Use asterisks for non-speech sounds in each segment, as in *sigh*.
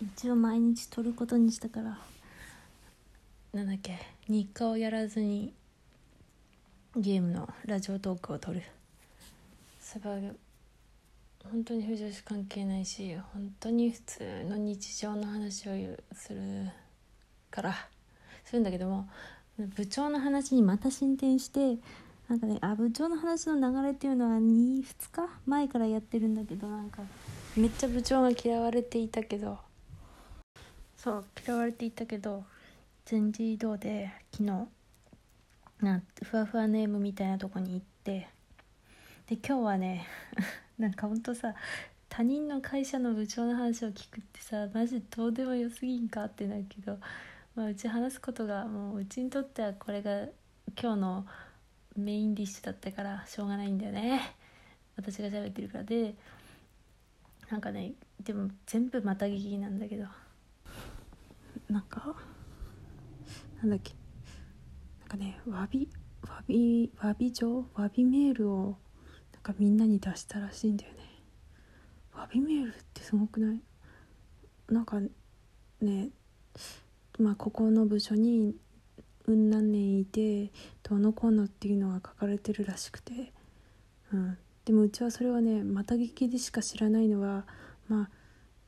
一応毎日撮ることにしたから。なんだっけ？日課をやらずにゲームのラジオトークを撮る。それは本当に不女子関係ないし本当に普通の日常の話をするから。するんだけども部長の話にまた進展してなんかねあ部長の話の流れっていうのは 2, 2日前からやってるんだけどなんかめっちゃ部長が嫌われていたけどそう嫌われていたけど全自動で昨日なふわふわネームみたいなとこに行ってで今日はね *laughs* なんかほんとさ他人の会社の部長の話を聞くってさマジどうでもよすぎんかってなるけど、まあ、うち話すことがもううちにとってはこれが今日のメインディッシュだったからしょうがないんだよね。私が喋ってるから。でなんかねでも全部また聞きなんだけど。なんかなんだっけ。なんかね詫び詫び詫び状？詫びメールをなんかみんなに出したらしいんだよね。詫びメールってすごくない？なんかねまあここの部署にうん何年いてどのこうのっていうのが書かれてるらしくて、うん、でもうちはそれはねまた聞きでしか知らないのはまあ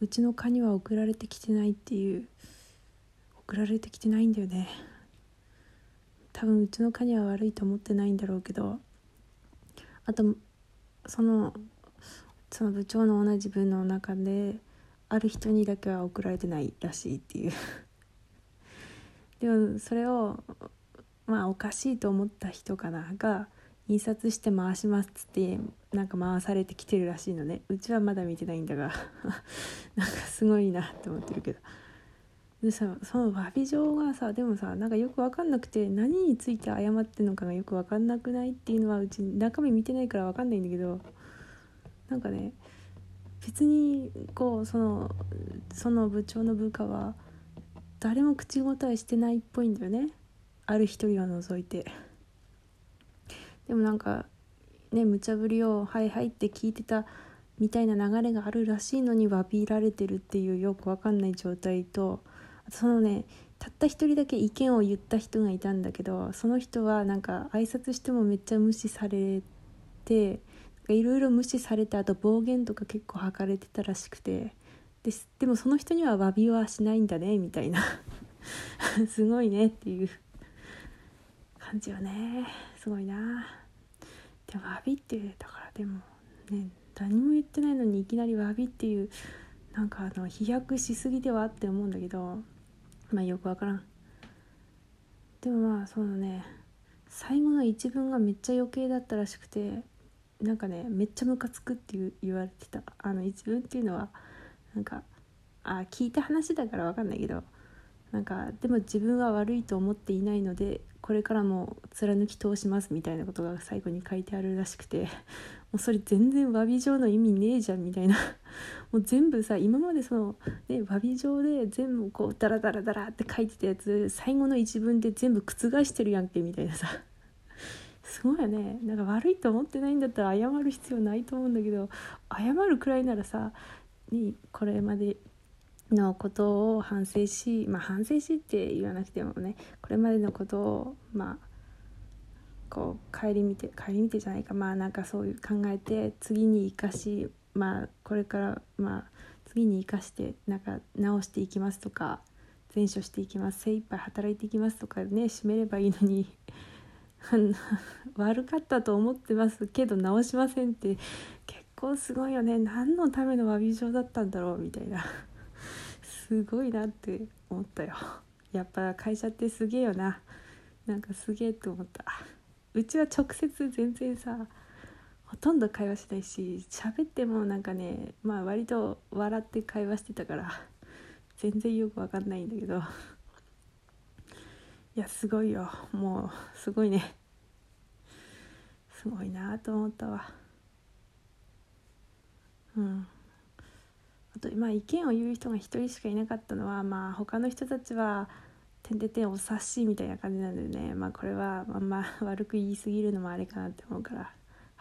うちの課には送られてきてないっていう送られてきてないんだよね。多分うちの課には悪いと思ってないんだろうけどあとそのその部長の同じ部の中である人にだけは送られてないらしいっていう。*laughs* でもそれをまあおかしいと思った人かなが印刷して回しますっつってなんか回されてきてるらしいのね。うちはまだ見てないんだが。*laughs* なんかすごいなって思ってるけど。でさその詫び状がさでもさなんかよく分かんなくて何について謝ってんのかがよく分かんなくないっていうのはうち中身見てないから分かんないんだけどなんかね別にこうそのその部長の部下は誰も口答えしてないっぽいんだよね。ある一人を除いて。でもなんかね無茶ぶりを「はいはい」って聞いてたみたいな流れがあるらしいのに詫びられてるっていうよくわかんない状態とそのねたった一人だけ意見を言った人がいたんだけどその人はなんか挨拶してもめっちゃ無視されていろいろ無視されてあと暴言とか結構吐かれてたらしくてででもその人には詫びはしないんだねみたいな。*laughs* すごいねっていう感じはね。すごいな。でも詫びってだからでもね何も言ってないのにいきなり詫びっていうなんかあの飛躍しすぎではって思うんだけどまあよくわからん。でもまあそのね。最後の一文がめっちゃ余計だったらしくてなんかねめっちゃムカつくって言われてた。あの一文っていうのはなんかあ聞いた話だから分かんないけどなんかでも自分は悪いと思っていないのでこれからも貫き通しますみたいなことが最後に書いてあるらしくて。うそれ全然詫び状の意味ねえじゃんみたいな。*laughs* もう全部さ今までその、ね、詫び状で全部こうダラダラダラって書いてたやつ最後の一文で全部覆してるやんけみたいなさ。*laughs* すごいよね。なんか悪いと思ってないんだったら謝る必要ないと思うんだけど謝るくらいならさ、ね、これまでのことを反省し、まあ、反省しって言わなくてもねこれまでのことをまあこう顧みて顧みてじゃないか。まあなんかそういう考えて次に生かしまあこれからまあ次に生かしてなんか直していきますとか善処していきます精一杯働いていきますとかね締めればいいのに *laughs* 悪かったと思ってますけど直しませんって結構すごいよね。何のための詫び状だったんだろうみたいな。すごいなって思ったよ。やっぱ会社ってすげえよな。なんかすげえと思った。うちは直接全然さほとんど会話しないし喋ってもなんかねまあ割と笑って会話してたから全然よくわかんないんだけど。いやすごいよ。もうすごいね。すごいなと思ったわ。うん。あとまあ意見を言う人が一人しかいなかったのはまあ他の人たちは「てんててんお察し」みたいな感じなんでね。まあこれはあんま *laughs* 悪く言い過ぎるのもあれかなって思うから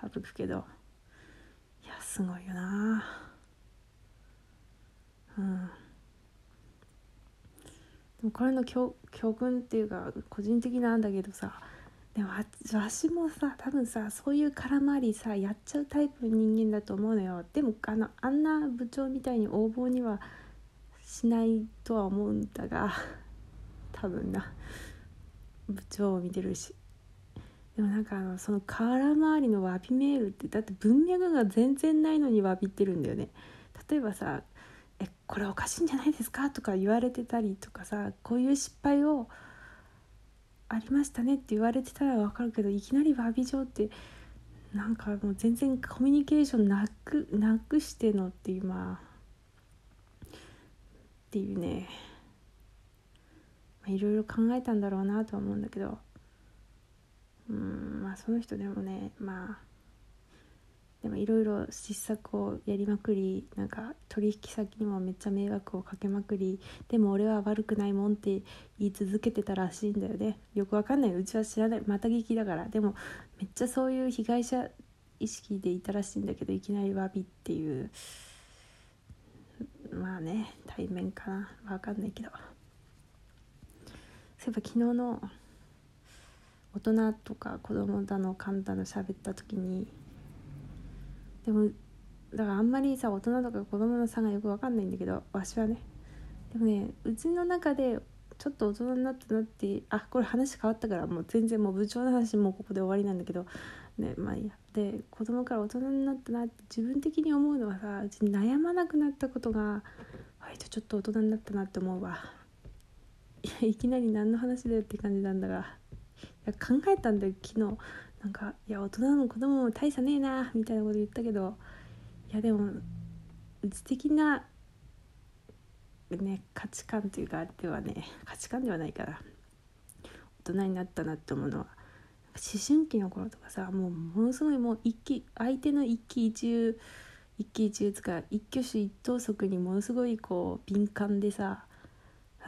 省くけど。いやすごいよな。うん。でもこれの教教訓っていうか個人的なんだけどさでもわしもさ多分さそういう空回りさやっちゃうタイプの人間だと思うのよ。でもあのあんな部長みたいに横暴にはしないとは思うんだが。多分な。部長を見てるし。でもなんかあのその空回りの詫びメールってだって文脈が全然ないのに詫びってるんだよね。例えばさ「えこれおかしいんじゃないですか?」とか言われてたりとかさこういう失敗をありましたねって言われてたら分かるけどいきなり詫び状ってなんかもう全然コミュニケーションなくなくしてのっていうまあっていうね。いろいろ考えたんだろうなとは思うんだけど。うんまあその人でもねまあでもいろいろ失策をやりまくりなんか取引先にもめっちゃ迷惑をかけまくりでも俺は悪くないもんって言い続けてたらしいんだよね。よくわかんない。うちは知らない。また聞きだから。でもめっちゃそういう被害者意識でいたらしいんだけどいきなり詫びっていう。まあね対面かな。わかんないけど。そういえば昨日の大人とか子供だの簡単の喋った時にでもだからあんまりさ大人とか子供の差がよく分かんないんだけどわしはね。でもねうちの中でちょっと大人になったなってあこれ話変わったからもう全然もう部長の話もうここで終わりなんだけどねまあいいや。で子供から大人になったなって自分的に思うのはさうちに悩まなくなったことが割とちょっと大人になったなって思うわ。いきなり何の話だよって感じなんだが。考えたんだよ昨日。なんか「いや大人も子供も大差ねえな」みたいなこと言ったけど。いやでもうち的なね価値観というかではね価値観ではないから大人になったなって思うのは。思春期の頃とかさもうものすごいもう一気相手の一喜一憂一喜一憂つか一挙手一投足にものすごいこう敏感でさ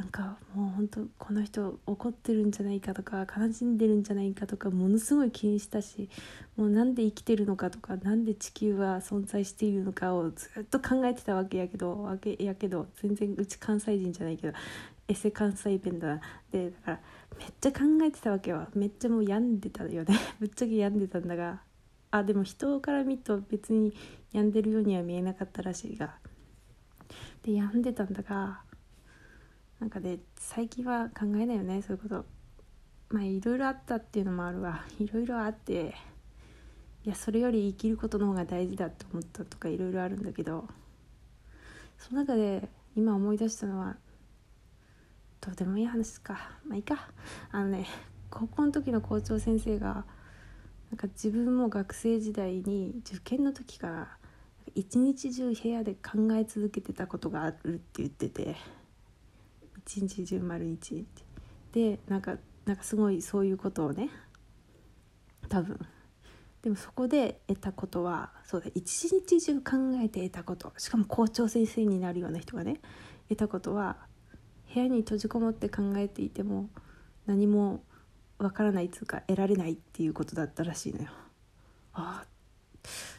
なんかもうほんとこの人怒ってるんじゃないかとか悲しんでるんじゃないかとかものすごい気にしたしもうなんで生きてるのかとか何で地球は存在しているのかをずっと考えてたわけやけどわけやけど全然うち関西人じゃないけどエセ関西弁だな。でだからめっちゃ考えてたわけはめっちゃもう病んでたよね。*laughs* ぶっちゃけ病んでたんだがあでも人から見ると別に病んでるようには見えなかったらしいが。で病んでたんだがなんかね最近は考えないよねそういうこと。まあいろいろあったっていうのもあるわ。*laughs* いろいろあっていやそれより生きることの方が大事だと思ったとかいろいろあるんだけどその中で今思い出したのはどうでもいい話か。まあいいか。あのね高校の時の校長先生がなんか自分も学生時代に受験の時から一日中部屋で考え続けてたことがあるって言ってて一日中丸一日。でなんかなんかすごいそういうことをね多分。でもそこで得たことはそうだ一日中考えて得たこと。しかも校長先生になるような人がね得たことは部屋に閉じこもって考えていても何もわからないつうか得られないっていうことだったらしいのよ。あ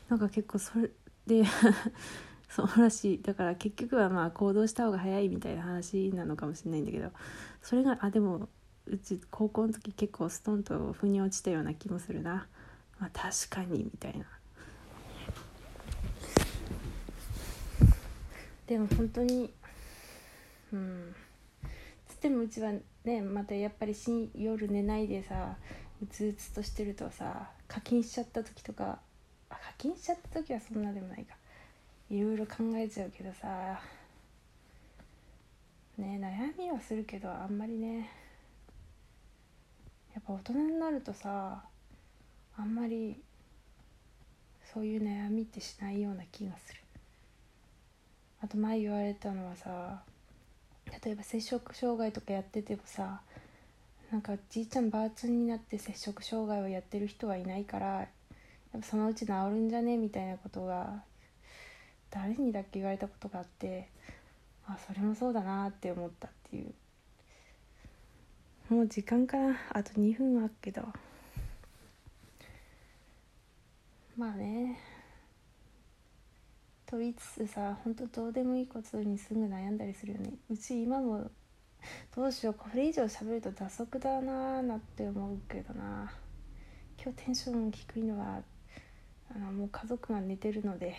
なんか結構それで *laughs* そうらしいだから結局はまあ行動した方が早いみたいな話なのかもしれないんだけどそれがあでもうち高校の時結構ストンと腑に落ちたような気もするな、まあ、確かにみたいな。でも本当にうん。つってもうちはねまたやっぱり夜寝ないでさうつうつとしてるとさ課金しちゃった時とか課金しちゃった時はそんなでもないか。いろいろ考えちゃうけどさ。ね悩みはするけどあんまりね。やっぱ大人になるとさあんまりそういう悩みってしないような気がする。あと前言われたのはさ例えば摂食障害とかやっててもさなんかじいちゃんばあちゃんになって摂食障害をやってる人はいないからやっぱそのうち治るんじゃね？みたいなことが誰にだっけ言われたことがあってあそれもそうだなって思ったっていう。もう時間かなあと2分あっけど。まあね。と言いつつさほんとどうでもいいことにすぐ悩んだりするよね。うち今もどうしようこれ以上喋ると打足だなーなって思うけどな。今日テンション低いのはあのもう家族が寝てるので。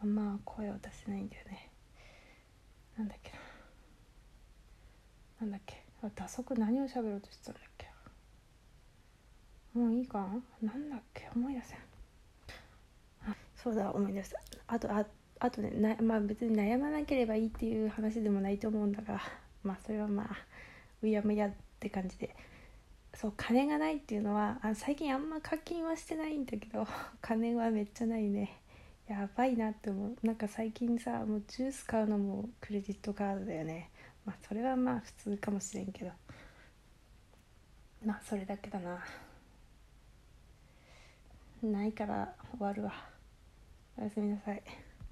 あんま声を出せないんだよね。なんだっけな。なんだっけ。あ打足何を喋ろうとしてたんだっけ。もういいか。なんだっけ。思い出せん。あそうだ思い出した。あとああとねなまあ別に悩まなければいいっていう話でもないと思うんだが。まあそれはまあうやむやって感じで。そう金がないっていうのはあ最近あんま課金はしてないんだけど。*laughs* 金はめっちゃないね。やばいなって思う。なんか最近さもうジュース買うのもクレジットカードだよね。まあそれはまあ普通かもしれんけど。まあそれだけだな。ないから終わるわ。おやすみなさい。